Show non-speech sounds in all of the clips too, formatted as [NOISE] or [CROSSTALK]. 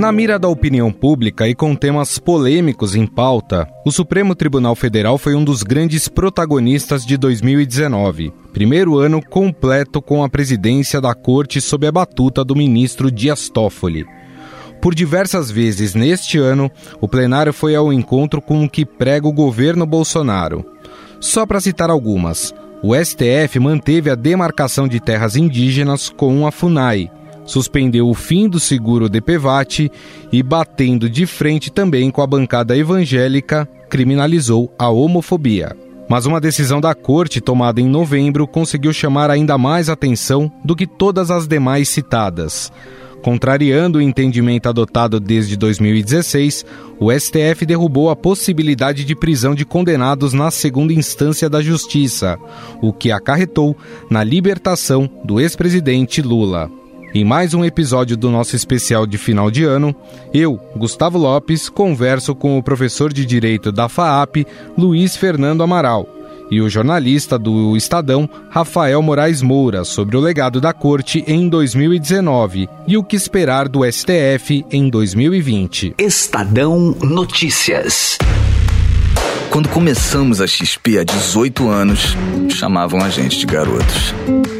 Na mira da opinião pública e com temas polêmicos em pauta, o Supremo Tribunal Federal foi um dos grandes protagonistas de 2019, primeiro ano completo com a presidência da corte sob a batuta do ministro Dias Toffoli. Por diversas vezes neste ano, o plenário foi ao encontro com o que prega o governo Bolsonaro. Só para citar algumas, o STF manteve a demarcação de terras indígenas com a FUNAI, suspendeu o fim do seguro DPVAT e, batendo de frente também com a bancada evangélica, criminalizou a homofobia. Mas uma decisão da corte tomada em novembro conseguiu chamar ainda mais atenção do que todas as demais citadas. Contrariando o entendimento adotado desde 2016, o STF derrubou a possibilidade de prisão de condenados na segunda instância da Justiça, o que acarretou na libertação do ex-presidente Lula. Em mais um episódio do nosso especial de final de ano, eu, Gustavo Lopes, converso com o professor de Direito da FAAP, Luiz Fernando Amaral, e o jornalista do Estadão, Rafael Moraes Moura, sobre o legado da corte em 2019 e o que esperar do STF em 2020. Estadão Notícias. Quando começamos a XP há 18 anos, chamavam a gente de garotos.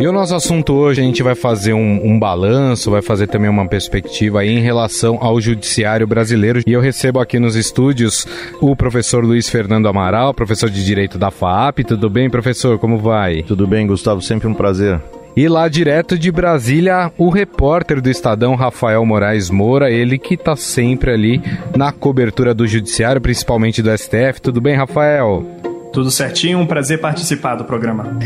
E o nosso assunto hoje, a gente vai fazer um, um, balanço, vai fazer também uma perspectiva aí em relação ao judiciário brasileiro. E eu recebo aqui nos estúdios o professor Luiz Fernando Amaral, professor de Direito da FAAP. Tudo bem, professor? Como vai? Tudo bem, Gustavo. Sempre um prazer. E lá direto de Brasília, o repórter do Estadão, Rafael Moraes Moura, ele que está sempre ali na cobertura do judiciário, principalmente do STF. Tudo bem, Rafael? Tudo certinho, um prazer participar do programa.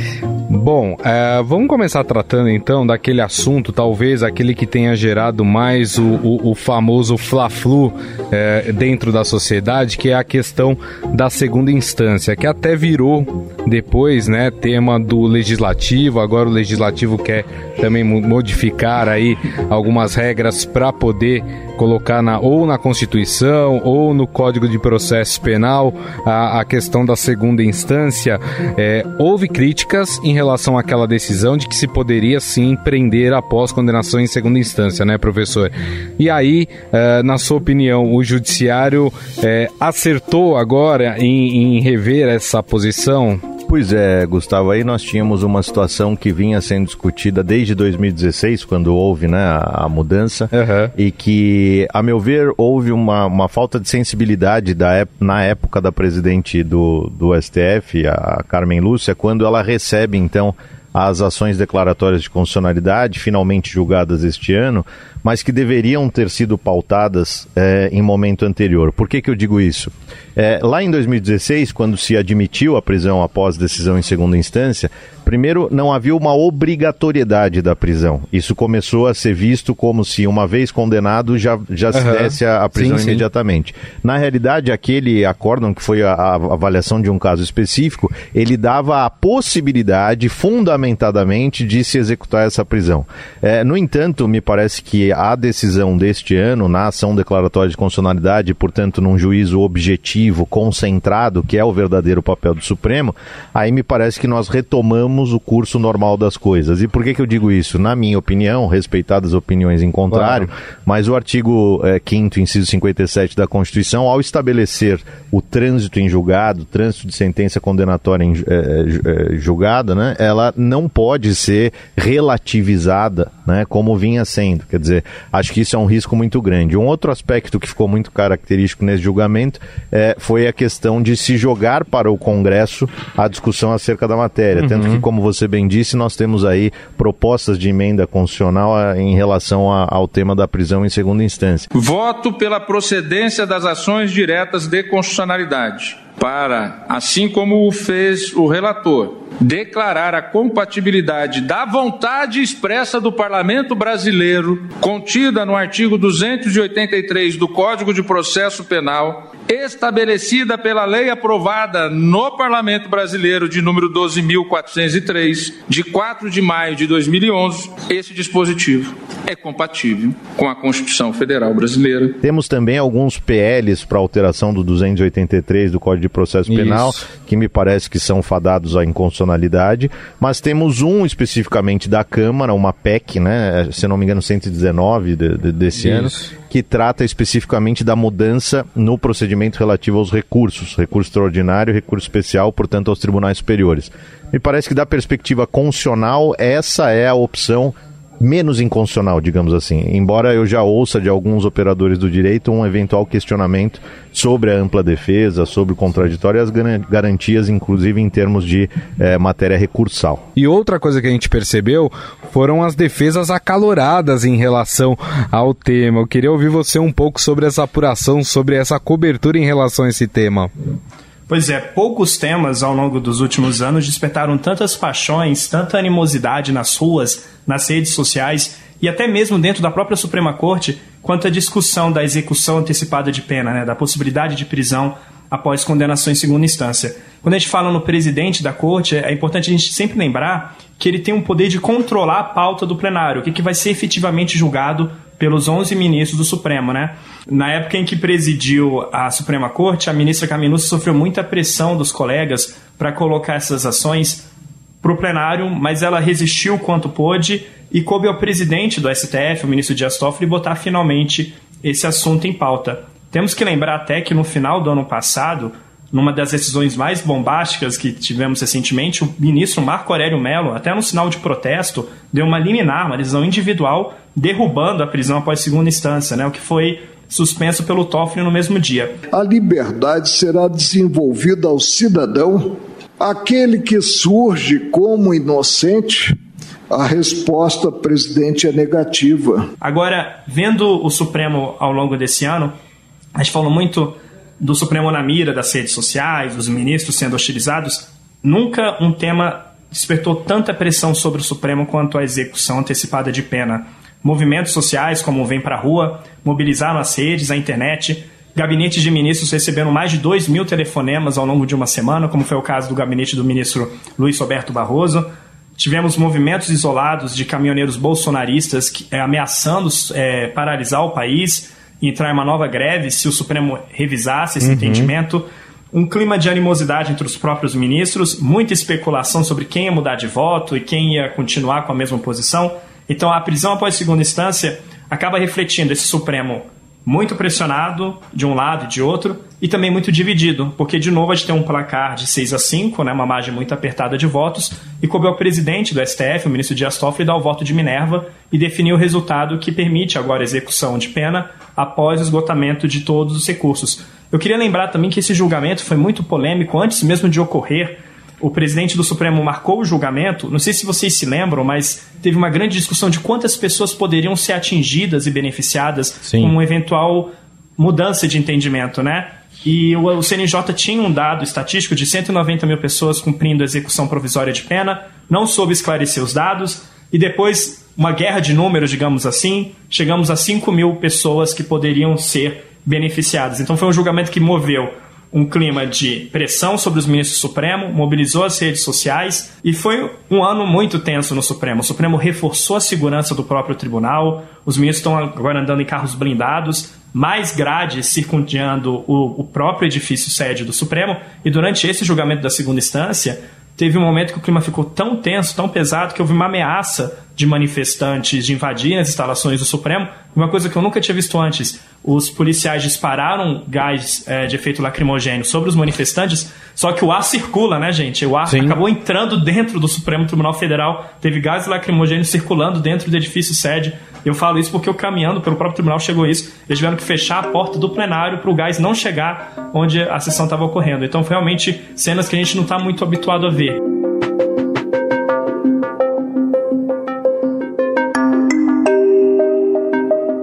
Bom, é, vamos começar tratando então daquele assunto, talvez aquele que tenha gerado mais o, o, o famoso fla-flu é, dentro da sociedade, que é a questão da segunda instância, que até virou depois, né, tema do legislativo. Agora o legislativo quer também modificar aí algumas regras para poder colocar na, ou na Constituição ou no Código de Processo Penal a, a questão da segunda instância. É, houve críticas em relação àquela decisão de que se poderia sim prender após condenação em segunda instância, né, professor? E aí, é, na sua opinião, o Judiciário é, acertou agora em, em rever essa posição? Pois é, Gustavo, aí nós tínhamos uma situação que vinha sendo discutida desde 2016, quando houve né, a, a mudança, uhum. e que, a meu ver, houve uma, uma falta de sensibilidade da, na época da presidente do, do STF, a Carmen Lúcia, quando ela recebe, então, as ações declaratórias de constitucionalidade, finalmente julgadas este ano, mas que deveriam ter sido pautadas é, em momento anterior. Por que, que eu digo isso? É, lá em 2016, quando se admitiu a prisão após decisão em segunda instância, primeiro não havia uma obrigatoriedade da prisão. Isso começou a ser visto como se, uma vez condenado, já, já uhum. se desse a, a prisão sim, imediatamente. Sim. Na realidade, aquele acórdão, que foi a, a, avaliação de um caso específico, ele dava a possibilidade, fundamentadamente, de se executar essa prisão. É, no entanto, me parece que a decisão deste ano, na ação declaratória de constitucionalidade, portanto, num juízo objetivo, concentrado, que é o verdadeiro papel do Supremo, aí me parece que nós retomamos o curso normal das coisas. E por que, que eu digo isso? Na minha opinião, respeitadas opiniões em contrário, claro. mas o artigo é, 5 inciso 57 da Constituição, ao estabelecer o trânsito em julgado, trânsito de sentença condenatória em é, é, julgada, né, ela não pode ser relativizada, né, como vinha sendo. Quer dizer, acho que isso é um risco muito grande. Um outro aspecto que ficou muito característico nesse julgamento é, foi a questão de se jogar para o Congresso a discussão acerca da matéria. Uhum. Tanto que, como você bem disse, nós temos aí propostas de emenda constitucional a, em relação a, ao tema da prisão em segunda instância. Voto pela procedência das ações diretas de constitucionalidade para, assim como o fez o relator, declarar a compatibilidade da vontade expressa do Parlamento brasileiro, contida no artigo 283 do Código de Processo Penal, estabelecida pela lei aprovada no Parlamento Brasileiro de número 12.403, de 4 de maio de 2011, esse dispositivo é compatível com a Constituição Federal Brasileira. Temos também alguns PLs para alteração do 283 do Código de Processo Penal, Isso. que me parece que são fadados à inconstitucionalidade, mas temos um especificamente da Câmara, uma PEC, né, se não me engano 119 de, de, desse Isso. ano, que trata especificamente da mudança no procedimento relativo aos recursos, recurso extraordinário, recurso especial, portanto, aos tribunais superiores. Me parece que, da perspectiva constitucional, essa é a opção menos inconstitucional, digamos assim. Embora eu já ouça de alguns operadores do direito um eventual questionamento sobre a ampla defesa, sobre o contraditório e as garantias, inclusive em termos de eh, matéria recursal. E outra coisa que a gente percebeu foram as defesas acaloradas em relação ao tema. Eu queria ouvir você um pouco sobre essa apuração, sobre essa cobertura em relação a esse tema. Pois é, poucos temas ao longo dos últimos anos despertaram tantas paixões, tanta animosidade nas ruas, nas redes sociais e até mesmo dentro da própria Suprema Corte, quanto a discussão da execução antecipada de pena, né, da possibilidade de prisão após condenação em segunda instância. Quando a gente fala no presidente da corte, é importante a gente sempre lembrar que ele tem um poder de controlar a pauta do plenário, o que, que vai ser efetivamente julgado pelos 11 ministros do Supremo, né? Na época em que presidiu a Suprema Corte, a ministra Caminucci sofreu muita pressão dos colegas para colocar essas ações para o plenário, mas ela resistiu quanto pôde e coube ao presidente do STF, o ministro Dias Toffoli, botar finalmente esse assunto em pauta. Temos que lembrar até que no final do ano passado, numa das decisões mais bombásticas que tivemos recentemente, o ministro Marco Aurélio Mello, até no sinal de protesto, deu uma liminar, uma decisão individual, derrubando a prisão após segunda instância, né, o que foi suspenso pelo Toffoli no mesmo dia. A liberdade será desenvolvida ao cidadão Aquele que surge como inocente, a resposta, presidente, é negativa. Agora, vendo o Supremo ao longo desse ano, a gente falou muito do Supremo na mira das redes sociais, dos ministros sendo hostilizados. Nunca um tema despertou tanta pressão sobre o Supremo quanto a execução antecipada de pena. Movimentos sociais, como Vem Pra Rua, mobilizaram as redes, a internet, gabinetes de ministros recebendo mais de 2 mil telefonemas ao longo de uma semana, como foi o caso do gabinete do ministro Luiz Roberto Barroso. Tivemos movimentos isolados de caminhoneiros bolsonaristas que, é, ameaçando é, paralisar o país e entrar em uma nova greve se o Supremo revisasse esse uhum. entendimento. Um clima de animosidade entre os próprios ministros, muita especulação sobre quem ia mudar de voto e quem ia continuar com a mesma posição. Então, a prisão após segunda instância acaba refletindo esse Supremo muito pressionado de um lado e de outro e também muito dividido, porque de novo a gente tem um placar de 6 a 5, né, uma margem muito apertada de votos, e coube ao presidente do STF, o ministro Dias Toffoli, dar o voto de Minerva e definir o resultado que permite agora a execução de pena após o esgotamento de todos os recursos. Eu queria lembrar também que esse julgamento foi muito polêmico antes mesmo de ocorrer o presidente do Supremo marcou o julgamento. Não sei se vocês se lembram, mas teve uma grande discussão de quantas pessoas poderiam ser atingidas e beneficiadas Sim. com uma eventual mudança de entendimento, né? E o, CNJ tinha um dado estatístico de 190 mil pessoas cumprindo a execução provisória de pena, não soube esclarecer os dados, e depois, uma guerra de números, digamos assim, chegamos a 5 mil pessoas que poderiam ser beneficiadas. Então foi um julgamento que moveu um clima de pressão sobre os ministros do Supremo, mobilizou as redes sociais e foi um ano muito tenso no Supremo. O Supremo reforçou a segurança do próprio tribunal, os ministros estão agora andando em carros blindados, mais grades circundando o, o próprio edifício sede do Supremo, e durante esse julgamento da segunda instância, teve um momento que o clima ficou tão tenso, tão pesado, que houve uma ameaça de manifestantes de invadir as instalações do Supremo, uma coisa que eu nunca tinha visto antes. Os policiais dispararam gás é, de efeito lacrimogênio sobre os manifestantes, só que o ar circula, né, gente? O ar Sim. acabou entrando dentro do Supremo Tribunal Federal, teve gás lacrimogênio circulando dentro do edifício sede. Eu falo isso porque eu caminhando pelo próprio tribunal chegou isso. Eles tiveram que fechar a porta do plenário para o gás não chegar onde a sessão estava ocorrendo. Então, foi realmente cenas que a gente não está muito habituado a ver.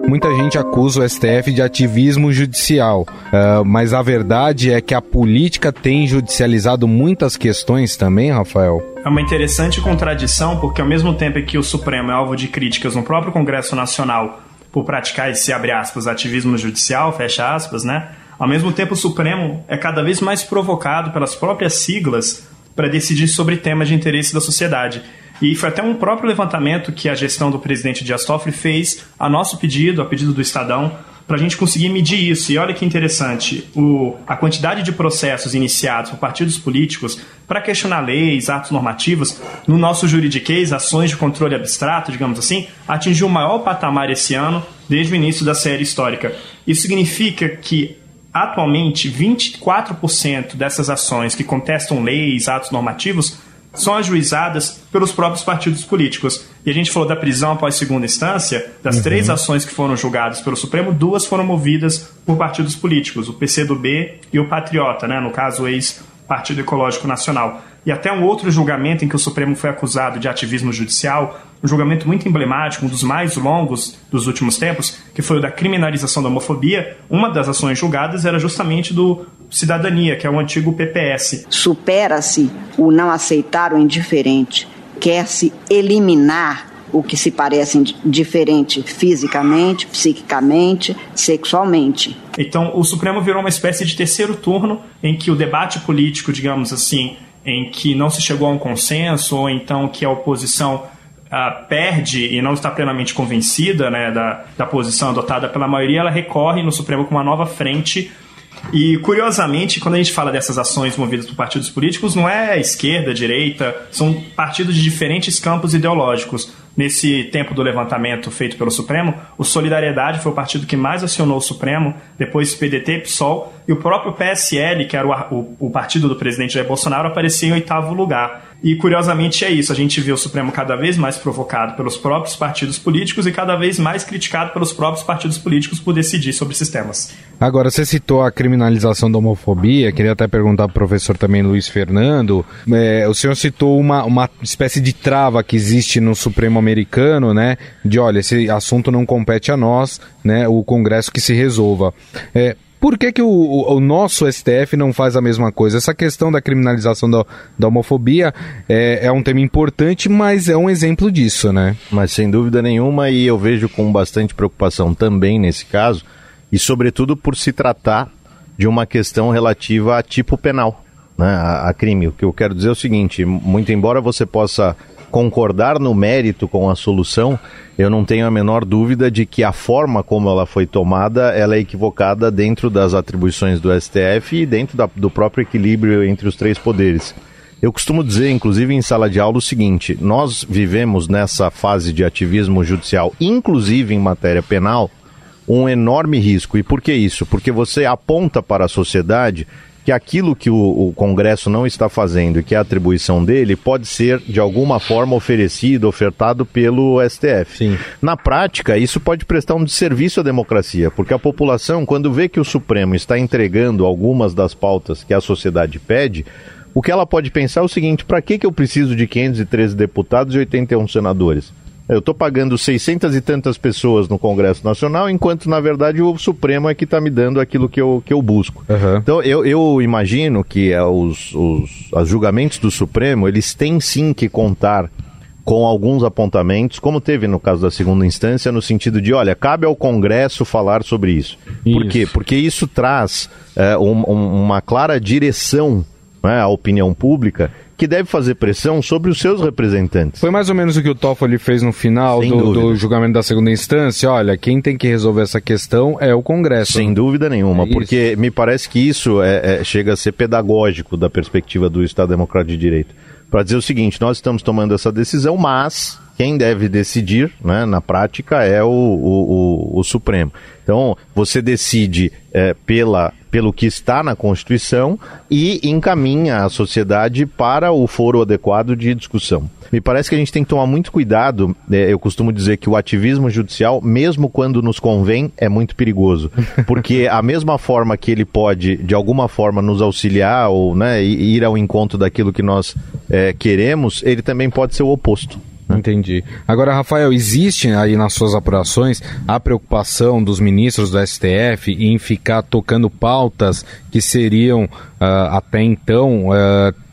Muita gente acusa o STF de ativismo judicial, uh, mas a verdade é que a política tem judicializado muitas questões também, Rafael? É uma interessante contradição, porque ao mesmo tempo que o Supremo é alvo de críticas no próprio Congresso Nacional por praticar esse, abre aspas, ativismo judicial, fecha aspas, né? Ao mesmo tempo, o Supremo é cada vez mais provocado pelas próprias siglas para decidir sobre temas de interesse da sociedade. E foi até um próprio levantamento que a gestão do presidente Dias Toffoli fez a nosso pedido, a pedido do Estadão, para a gente conseguir medir isso. E olha que interessante, o, a quantidade de processos iniciados por partidos políticos para questionar leis, atos normativos, no nosso juridiquês, ações de controle abstrato, digamos assim, atingiu o maior patamar esse ano desde o início da série histórica. Isso significa que atualmente 24% dessas ações que contestam leis, atos normativos, são ajuizadas pelos próprios partidos políticos. E a gente falou da prisão após segunda instância, das uhum. três ações que foram julgadas pelo Supremo, duas foram movidas por partidos políticos, o PCdoB e o Patriota, né, no caso o ex-Partido Ecológico Nacional. E até um outro julgamento em que o Supremo foi acusado de ativismo judicial, um julgamento muito emblemático, um dos mais longos dos últimos tempos, que foi o da criminalização da homofobia. Uma das ações julgadas era justamente do Cidadania, que é o antigo PPS. Supera-se o não aceitar o indiferente, quer-se eliminar o que se parece diferente fisicamente, psiquicamente, sexualmente. Então, o Supremo virou uma espécie de terceiro turno em que o debate político, digamos assim, em que não se chegou a um consenso, ou então que a oposição uh, perde e não está plenamente convencida né, da, da posição adotada pela maioria, ela recorre no Supremo com uma nova frente. E, curiosamente, quando a gente fala dessas ações movidas por partidos políticos, não é esquerda, direita, são partidos de diferentes campos ideológicos nesse tempo do levantamento feito pelo Supremo, o Solidariedade foi o partido que mais acionou o Supremo, depois PDT PSOL, e o próprio PSL, que era o, o, o partido do presidente Jair Bolsonaro, aparecia em oitavo lugar. E curiosamente é isso, a gente vê o Supremo cada vez mais provocado pelos próprios partidos políticos e cada vez mais criticado pelos próprios partidos políticos por decidir sobre esses temas. Agora, você citou a criminalização da homofobia, queria até perguntar para o professor também Luiz Fernando. É, o senhor citou uma, uma espécie de trava que existe no Supremo americano, né? De olha, esse assunto não compete a nós, né? O Congresso que se resolva. É, por que, que o, o, nosso STF não faz a mesma coisa? Essa questão da criminalização da, da homofobia é, é, um tema importante, mas é um exemplo disso, né? Mas sem dúvida nenhuma, e eu vejo com bastante preocupação também nesse caso, e sobretudo por se tratar de uma questão relativa a tipo penal, né, a, a crime. O que eu quero dizer é o seguinte: muito embora você possa concordar no mérito com a solução, eu não tenho a menor dúvida de que a forma como ela foi tomada ela é equivocada dentro das atribuições do STF e dentro da, do próprio equilíbrio entre os três poderes. Eu costumo dizer, inclusive em sala de aula, o seguinte: nós vivemos nessa fase de ativismo judicial, inclusive em matéria penal, um enorme risco. E por que isso? Porque você aponta para a sociedade que aquilo que o, o, Congresso não está fazendo e que é a atribuição dele pode ser, de alguma forma, oferecido, ofertado pelo STF. Sim. Na prática, isso pode prestar um desserviço à democracia, porque a população, quando vê que o Supremo está entregando algumas das pautas que a sociedade pede, o que ela pode pensar é o seguinte: para que, que eu preciso de 513 deputados e 81 senadores? Eu estou pagando 600 e tantas pessoas no Congresso Nacional, enquanto, na verdade, o Supremo é que está me dando aquilo que eu, que eu busco. Uhum. Então, eu, eu imagino que é, os, os, os julgamentos do Supremo, eles têm sim que contar com alguns apontamentos, como teve no caso da segunda instância, no sentido de, olha, cabe ao Congresso falar sobre isso. isso. Por quê? Porque isso traz é, um, um, uma clara direção né, à opinião pública que deve fazer pressão sobre os seus representantes. Foi mais ou menos o que o Toffoli fez no final do, do, julgamento da segunda instância. Olha, quem tem que resolver essa questão é o Congresso. Sem dúvida nenhuma, é porque me parece que isso é, é, chega a ser pedagógico da perspectiva do Estado Democrático de Direito. Para dizer o seguinte, nós estamos tomando essa decisão, mas quem deve decidir, né, na prática, é o, o, o, o Supremo. Então, você decide é, pela, pelo que está na Constituição e encaminha a sociedade para o foro adequado de discussão. Me parece que a gente tem que tomar muito cuidado. É, eu costumo dizer que o ativismo judicial, mesmo quando nos convém, é muito perigoso. [LAUGHS] Porque a mesma forma que ele pode, de alguma forma, nos auxiliar ou né, ir ao encontro daquilo que nós é, queremos, ele também pode ser o oposto. Né? Entendi. Agora, Rafael, existe aí nas suas apurações a preocupação dos ministros do STF em ficar tocando pautas que seriam uh, até então. Uh,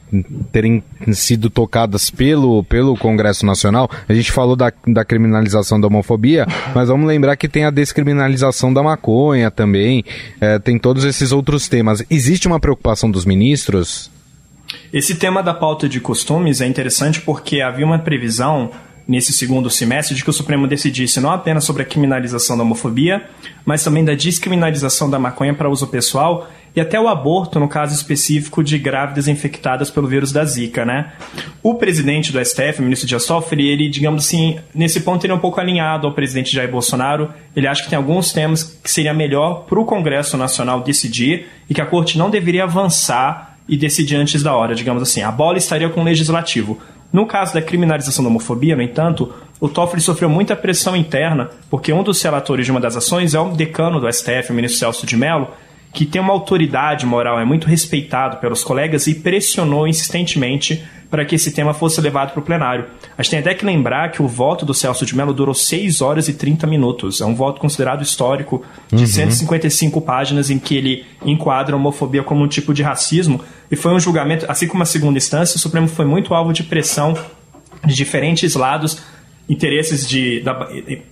terem sido tocadas pelo, pelo Congresso Nacional. A gente falou da, da criminalização da homofobia, mas vamos lembrar que tem a descriminalização da maconha também, é, tem todos esses outros temas. Existe uma preocupação dos ministros? Esse tema da pauta de costumes é interessante porque havia uma previsão nesse segundo semestre de que o Supremo decidisse não apenas sobre a criminalização da homofobia, mas também da descriminalização da maconha para uso pessoal e até o aborto no caso específico de grávidas infectadas pelo vírus da Zika, né? O presidente do STF, o ministro Dias Toffoli, ele, digamos assim, nesse ponto ele é um pouco alinhado ao presidente Jair Bolsonaro. Ele acha que tem alguns temas que seria melhor para o Congresso Nacional decidir e que a corte não deveria avançar e decidir antes da hora, digamos assim. A bola estaria com o legislativo. No caso da criminalização da homofobia, no entanto, o Toffoli sofreu muita pressão interna, porque um dos relatores de uma das ações é o decano do STF, o ministro Celso de Mello, que tem uma autoridade moral, é muito respeitado pelos colegas e pressionou insistentemente para que esse tema fosse levado para o plenário. A gente tem até que lembrar que o voto do Celso de Mello durou 6 horas e 30 minutos. É um voto considerado histórico de uhum. 155 páginas em que ele enquadra a homofobia como um tipo de racismo. E foi um julgamento, assim como a segunda instância, o Supremo foi muito alvo de pressão de diferentes lados interesses de da,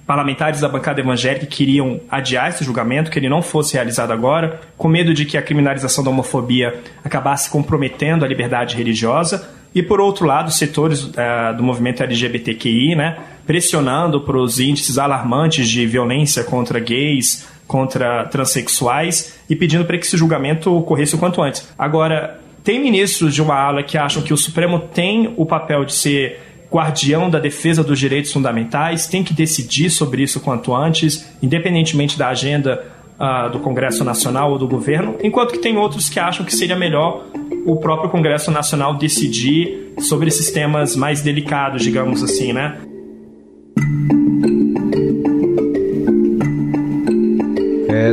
parlamentares da bancada evangélica que queriam adiar esse julgamento, que ele não fosse realizado agora, com medo de que a criminalização da homofobia acabasse comprometendo a liberdade religiosa. E, por outro lado, setores uh, do movimento LGBTQI, né, pressionando para os índices alarmantes de violência contra gays, contra transexuais, e pedindo para que esse julgamento ocorresse o quanto antes. Agora, tem ministros de uma ala que acham que o Supremo tem o papel de ser guardião da defesa dos direitos fundamentais, tem que decidir sobre isso quanto antes, independentemente da agenda uh, do Congresso Nacional ou do governo, enquanto que tem outros que acham que seria melhor o próprio Congresso Nacional decidir sobre esses temas mais delicados, digamos assim, né?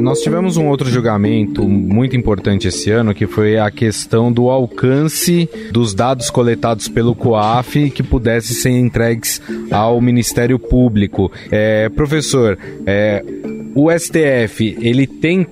Nós tivemos um outro julgamento muito importante esse ano, que foi a questão do alcance dos dados coletados pelo COAF que pudessem ser entregues ao Ministério Público. É, professor, é, o STF ele tem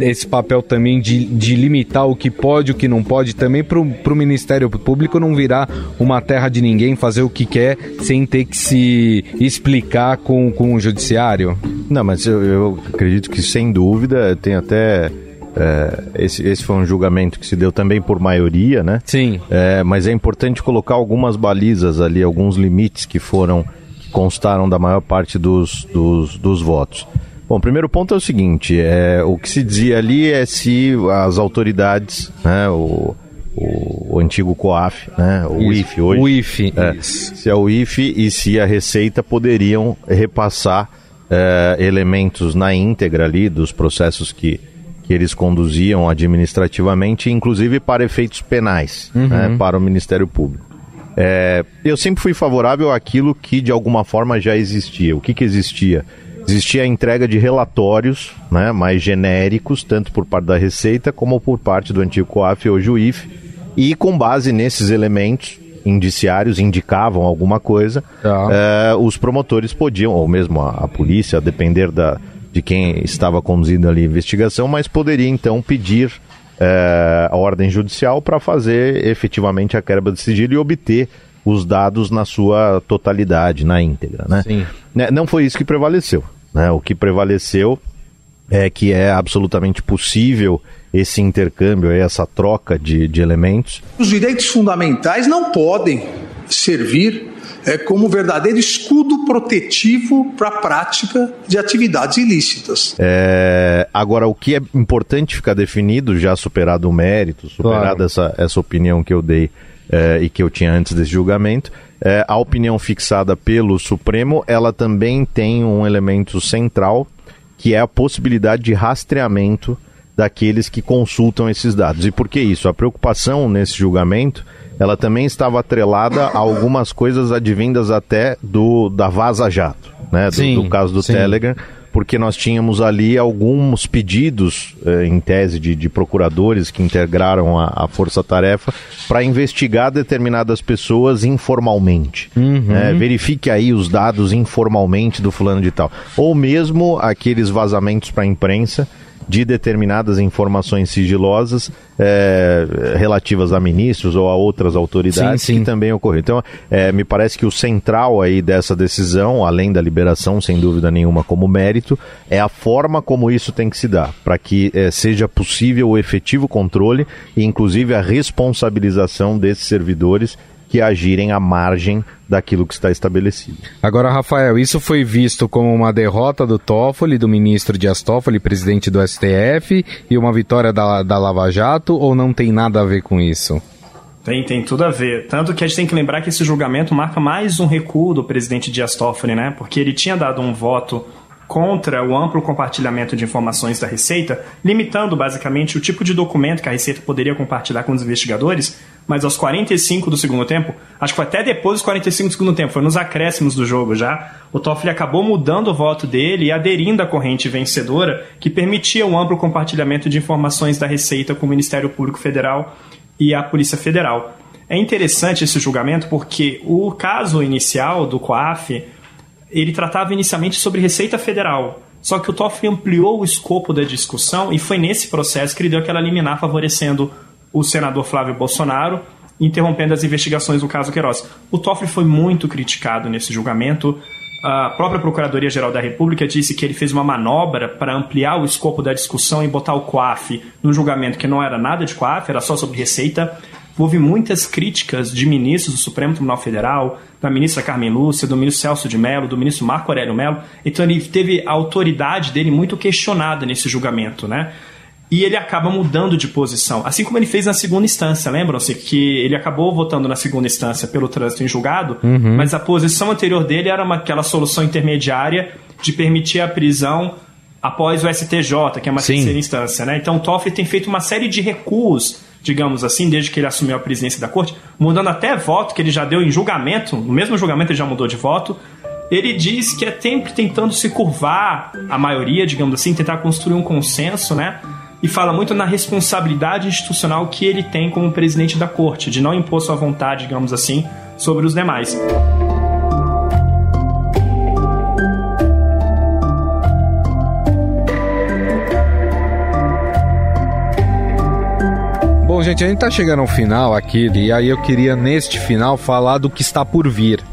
esse papel também de, de limitar o que pode o que não pode, também para o Ministério Público não virar uma terra de ninguém, fazer o que quer sem ter que se explicar com, com o Judiciário? Não, mas eu, eu acredito que sem dúvida tem até. É, esse, esse foi um julgamento que se deu também por maioria, né? Sim. É, mas é importante colocar algumas balizas ali, alguns limites que foram que constaram da maior parte dos, dos, dos votos. Bom, o primeiro ponto é o seguinte: é, o que se dizia ali é se as autoridades, né, o, o, o antigo COAF, né, o isso, IFE hoje. O IFE, é, Se é o IFE e se a Receita poderiam repassar é, elementos na íntegra ali dos processos que, que eles conduziam administrativamente, inclusive para efeitos penais, uhum. né, para o Ministério Público. É, eu sempre fui favorável àquilo que de alguma forma já existia. O que, que existia? existia a entrega de relatórios né, mais genéricos, tanto por parte da Receita como por parte do antigo COAF, hoje o IFE, e com base nesses elementos indiciários indicavam alguma coisa, eh, os promotores podiam, ou mesmo a, a, polícia, a depender da, de quem estava conduzindo ali a investigação, mas poderia então pedir eh, a ordem judicial para fazer efetivamente a quebra de sigilo e obter os dados na sua totalidade, na íntegra. Né? Sim. Né, não foi isso que prevaleceu. Né? O que prevaleceu é que é absolutamente possível esse intercâmbio, essa troca de, de elementos. Os direitos fundamentais não podem servir é, como verdadeiro escudo protetivo para a prática de atividades ilícitas. É, agora, o que é importante ficar definido, já superado o mérito, superada claro. essa, essa opinião que eu dei é, e que eu tinha antes desse julgamento, é, a opinião fixada pelo Supremo, ela também tem um elemento central, que é a possibilidade de rastreamento daqueles que consultam esses dados. E por que isso? A preocupação nesse julgamento, ela também estava atrelada a algumas coisas advindas até do da Vaza Jato, né? Do, do caso do sim. Telegram, porque nós tínhamos ali alguns pedidos, eh, em tese, de, de, procuradores que integraram a, a força-tarefa para investigar determinadas pessoas informalmente. Uhum. É, verifique aí os dados informalmente do fulano de tal. Ou mesmo aqueles vazamentos para a imprensa de determinadas informações sigilosas é, relativas a ministros ou a outras autoridades sim, sim. que também ocorreu. Então, é, me parece que o central aí dessa decisão, além da liberação, sem dúvida nenhuma, como mérito, é a forma como isso tem que se dar, para que é, seja possível o efetivo controle e, inclusive, a responsabilização desses servidores que agirem à margem daquilo que está estabelecido. Agora, Rafael, isso foi visto como uma derrota do Toffoli, do ministro Dias Toffoli, presidente do STF, e uma vitória da, da Lava Jato, ou não tem nada a ver com isso? Tem, tem tudo a ver. Tanto que a gente tem que lembrar que esse julgamento marca mais um recuo do presidente Dias Toffoli, né? Porque ele tinha dado um voto contra o amplo compartilhamento de informações da Receita, limitando basicamente o tipo de documento que a Receita poderia compartilhar com os investigadores, mas aos 45 do segundo tempo, acho que foi até depois dos 45 do segundo tempo, foi nos acréscimos do jogo já, o Toffoli acabou mudando o voto dele e aderindo à corrente vencedora que permitia o amplo compartilhamento de informações da Receita com o Ministério Público Federal e a Polícia Federal. É interessante esse julgamento porque o caso inicial do COAF ele tratava inicialmente sobre Receita Federal. Só que o Toffoli ampliou o escopo da discussão e foi nesse processo que ele deu aquela liminar favorecendo o senador Flávio Bolsonaro, interrompendo as investigações do caso Queiroz. O Toffoli foi muito criticado nesse julgamento. A própria Procuradoria-Geral da República disse que ele fez uma manobra para ampliar o escopo da discussão e botar o COAF no julgamento que não era nada de COAF, era só sobre Receita houve muitas críticas de ministros do Supremo Tribunal Federal, da ministra Carmen Lúcia, do ministro Celso de Mello, do ministro Marco Aurélio Mello. Então ele teve a autoridade dele muito questionada nesse julgamento, né? E ele acaba mudando de posição, assim como ele fez na segunda instância. Lembram-se que ele acabou votando na segunda instância pelo trânsito em julgado, uhum. mas a posição anterior dele era uma, aquela solução intermediária de permitir a prisão após o STJ, que é uma Sim. terceira instância. Né? Então o Toffoli tem feito uma série de recuos digamos assim, desde que ele assumiu a presidência da corte, mudando até voto que ele já deu em julgamento, no mesmo julgamento ele já mudou de voto. Ele diz que é sempre tentando se curvar a maioria, digamos assim, tentar construir um consenso, né? E fala muito na responsabilidade institucional que ele tem como presidente da corte, de não impor sua vontade, digamos assim, sobre os demais. Bom, gente, a gente tá chegando ao final aqui, e aí eu queria neste final falar do que está por vir.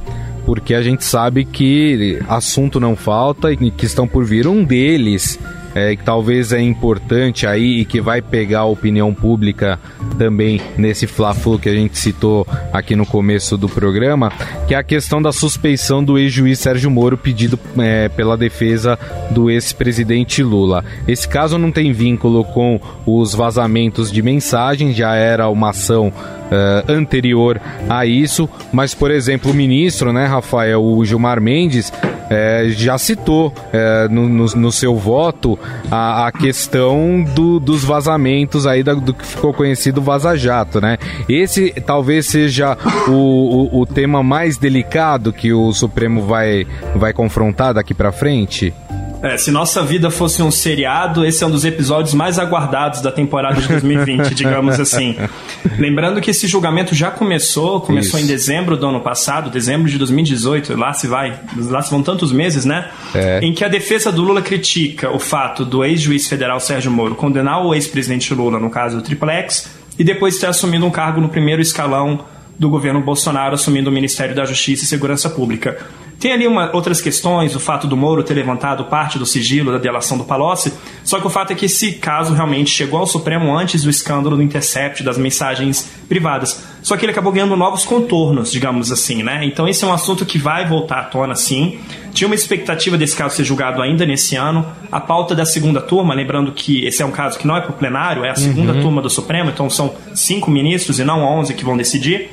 Porque a gente sabe que assunto não falta e que estão por vir. Um deles é, que talvez é importante aí e que vai pegar a opinião pública também nesse fla-flu que a gente citou aqui no começo do programa, que é a questão da suspeição do ex-juiz Sérgio Moro pedido é, pela defesa do ex-presidente Lula. Esse caso não tem vínculo com os vazamentos de mensagens, já era uma ação Uh, anterior a isso, mas, por exemplo, o ministro, né, Rafael, o Gilmar Mendes, é, já citou é, no, no, no, seu voto a, a questão do, dos vazamentos aí da, do que ficou conhecido Vaza Jato, né? Esse talvez seja o, o, o tema mais delicado que o Supremo vai, vai confrontar daqui para frente. É, se nossa vida fosse um seriado, esse é um dos episódios mais aguardados da temporada de 2020, digamos [LAUGHS] assim. Lembrando que esse julgamento já começou, começou Isso. em dezembro do ano passado, dezembro de 2018, lá se vai, lá se vão tantos meses, né? É. Em que a defesa do Lula critica o fato do ex-juiz federal Sérgio Moro condenar o ex-presidente Lula, no caso do Triplex, e depois ter assumido um cargo no primeiro escalão do governo Bolsonaro, assumindo o Ministério da Justiça e Segurança Pública. Tem ali uma, outras questões, o fato do Moro ter levantado parte do sigilo da delação do Palocci, só que o fato é que esse caso realmente chegou ao Supremo antes do escândalo do Intercept, das mensagens privadas. Só que ele acabou ganhando novos contornos, digamos assim, né? Então esse é um assunto que vai voltar à tona, sim. Tinha uma expectativa desse caso ser julgado ainda nesse ano. A pauta da segunda turma, lembrando que esse é um caso que não é para o plenário, é a segunda uhum. turma do Supremo, então são cinco ministros e não onze que vão decidir.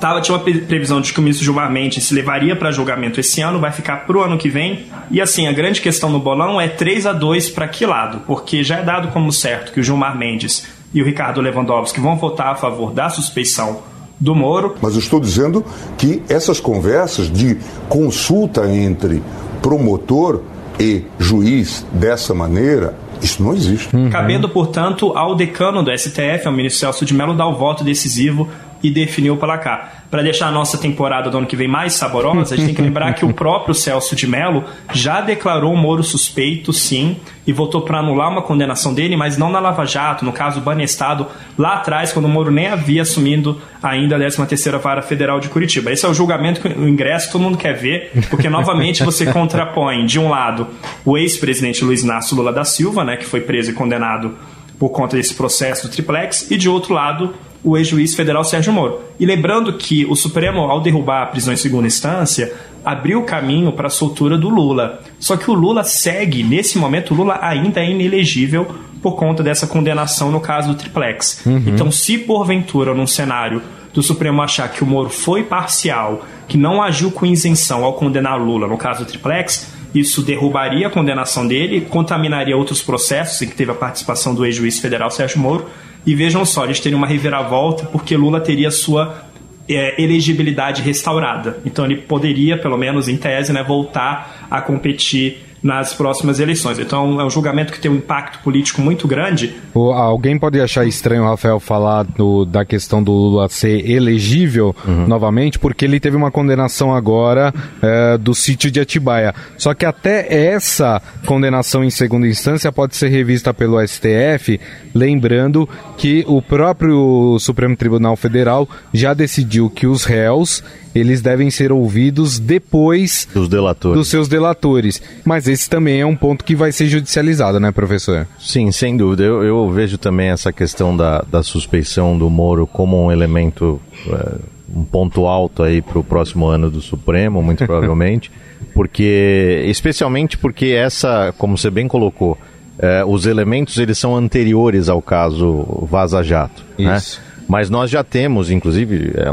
Tava, tinha uma previsão de que o ministro Gilmar Mendes se levaria para julgamento esse ano, vai ficar para o ano que vem. E assim, a grande questão no bolão é 3 a 2 para que lado? Porque já é dado como certo que o Gilmar Mendes e o Ricardo Lewandowski vão votar a favor da suspeição do Moro. Mas eu estou dizendo que essas conversas de consulta entre promotor e juiz dessa maneira, isso não existe. Uhum. Cabendo, portanto, ao decano do STF, ao ministro Celso de Mello, dar o voto decisivo e definir o placar para deixar a nossa temporada do ano que vem mais saborosa, a gente tem que lembrar que o próprio Celso de Mello já declarou o Moro suspeito, sim, e votou para anular uma condenação dele, mas não na Lava Jato, no caso Banestado, lá atrás, quando o Moro nem havia assumindo ainda a 13ª Vara Federal de Curitiba. Esse é o julgamento que o ingresso todo mundo quer ver, porque novamente você contrapõe, de um lado, o ex-presidente Luiz Inácio Lula da Silva, né, que foi preso e condenado por conta desse processo do triplex, e de outro lado, o ex-juiz federal Sérgio Moro. E lembrando que o Supremo, ao derrubar a prisão em segunda instância, abriu o caminho para a soltura do Lula. Só que o Lula segue, nesse momento, o Lula ainda é inelegível por conta dessa condenação no caso do triplex. Uhum. Então, se porventura, num cenário do Supremo achar que o Moro foi parcial, que não agiu com isenção ao condenar Lula no caso do triplex, isso derrubaria a condenação dele, contaminaria outros processos em que teve a participação do ex-juiz federal Sérgio Moro e vejam só, eles teriam uma reviravolta porque Lula teria sua é, elegibilidade restaurada. Então ele poderia, pelo menos em tese, né, voltar a competir nas próximas eleições. Então é um julgamento que tem um impacto político muito grande. O, alguém pode achar estranho, Rafael, falar do, da questão do Lula ser elegível uhum. novamente, porque ele teve uma condenação agora é, do sítio de Atibaia. Só que até essa condenação em segunda instância pode ser revista pelo STF, lembrando que o próprio Supremo Tribunal Federal já decidiu que os réus eles devem ser ouvidos depois dos, delatores. dos seus delatores. Mas esse também é um ponto que vai ser judicializado, né, professor? Sim, sem dúvida. Eu, eu vejo também essa questão da, da suspeição do Moro como um elemento, é, um ponto alto aí para o próximo ano do Supremo, muito [LAUGHS] provavelmente, porque, especialmente porque essa, como você bem colocou, é, os elementos eles são anteriores ao caso Vaza Jato. Né? Isso. Né? Mas nós já temos, inclusive, é,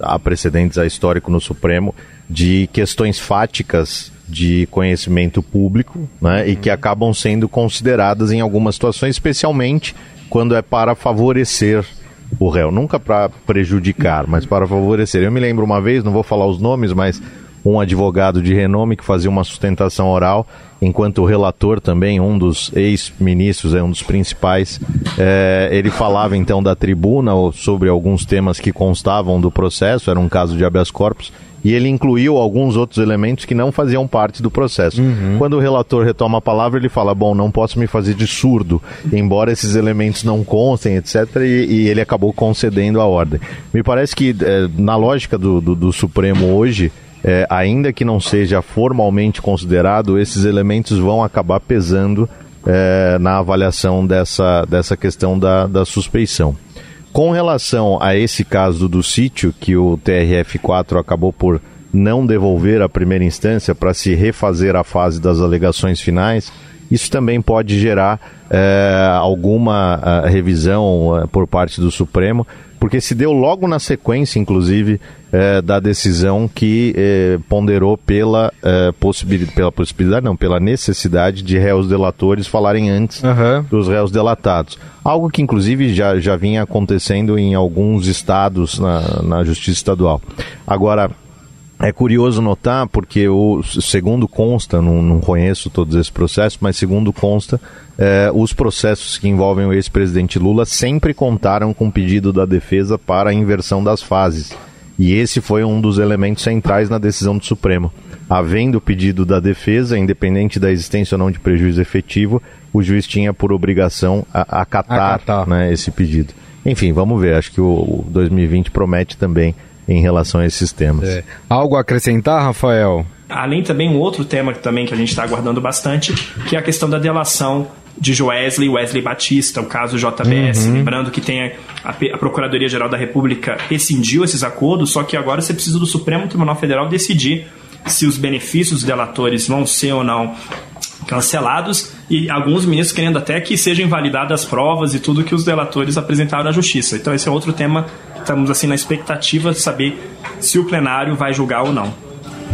há precedentes a histórico no Supremo de questões fáticas de conhecimento público né, e que acabam sendo consideradas em algumas situações, especialmente quando é para favorecer o réu, nunca para prejudicar, mas para favorecer. Eu me lembro uma vez, não vou falar os nomes, mas um advogado de renome que fazia uma sustentação oral, enquanto o relator também, um dos ex-ministros, é um dos principais, é, ele falava então da tribuna sobre alguns temas que constavam do processo, era um caso de habeas corpus, e ele incluiu alguns outros elementos que não faziam parte do processo. Uhum. Quando o relator retoma a palavra, ele fala: Bom, não posso me fazer de surdo, embora esses elementos não constem, etc. E, e ele acabou concedendo a ordem. Me parece que, é, na lógica do, do, do Supremo hoje, é, ainda que não seja formalmente considerado, esses elementos vão acabar pesando é, na avaliação dessa, dessa questão da, da suspeição. Com relação a esse caso do sítio, que o TRF4 acabou por não devolver à primeira instância para se refazer a fase das alegações finais, isso também pode gerar é, alguma é, revisão é, por parte do Supremo, porque se deu logo na sequência, inclusive, é, da decisão que é, ponderou pela, é, possibilidade, pela possibilidade, não, pela necessidade de réus delatores falarem antes uhum. dos réus delatados. Algo que, inclusive, já, já vinha acontecendo em alguns estados na, na Justiça Estadual. Agora, é curioso notar, porque o segundo consta, não, não conheço todos esses processos, mas segundo consta, é, os processos que envolvem o ex-presidente Lula sempre contaram com o pedido da defesa para a inversão das fases. E esse foi um dos elementos centrais na decisão do Supremo. Havendo o pedido da defesa, independente da existência ou não de prejuízo efetivo, o juiz tinha por obrigação a, acatar, acatar. Né, esse pedido. Enfim, vamos ver. Acho que o, o 2020 promete também em relação a esses temas. É. Algo a acrescentar, Rafael? Além também um outro tema que também que a gente está aguardando bastante, que é a questão da delação de Joesley Wesley Batista, o caso JBS. Uhum. Lembrando que tem a, a Procuradoria-Geral da República rescindiu esses acordos, só que agora você precisa do Supremo Tribunal Federal decidir se os benefícios dos delatores vão ser ou não cancelados e alguns ministros querendo até que sejam invalidadas as provas e tudo que os delatores apresentaram à justiça. Então esse é outro tema estamos assim na expectativa de saber se o plenário vai julgar ou não.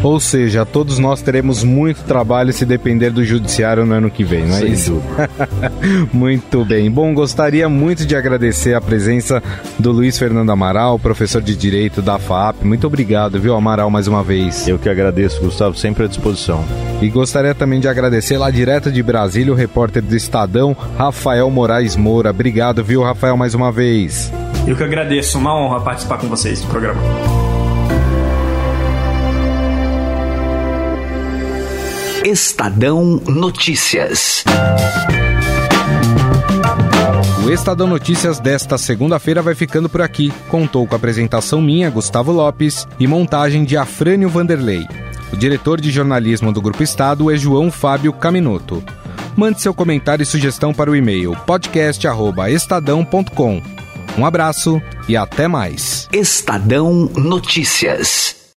Ou seja, todos nós teremos muito trabalho se depender do judiciário no ano que vem, não é Sem isso? [LAUGHS] muito bem. Bom, gostaria muito de agradecer a presença do Luiz Fernando Amaral, professor de Direito da FAP. Muito obrigado, viu, Amaral, mais uma vez. Eu que agradeço, Gustavo, sempre à disposição. E gostaria também de agradecer lá direto de Brasília o repórter do Estadão, Rafael Moraes Moura. Obrigado, viu, Rafael, mais uma vez. Eu que agradeço, uma honra participar com vocês do programa. Estadão Notícias. O Estadão Notícias desta segunda-feira vai ficando por aqui. Contou com a apresentação minha, Gustavo Lopes, e montagem de Afrânio Vanderlei. O diretor de jornalismo do Grupo Estado é João Fábio Caminoto. Mande seu comentário e sugestão para o e-mail podcast@estadão.com. Um abraço e até mais. Estadão Notícias.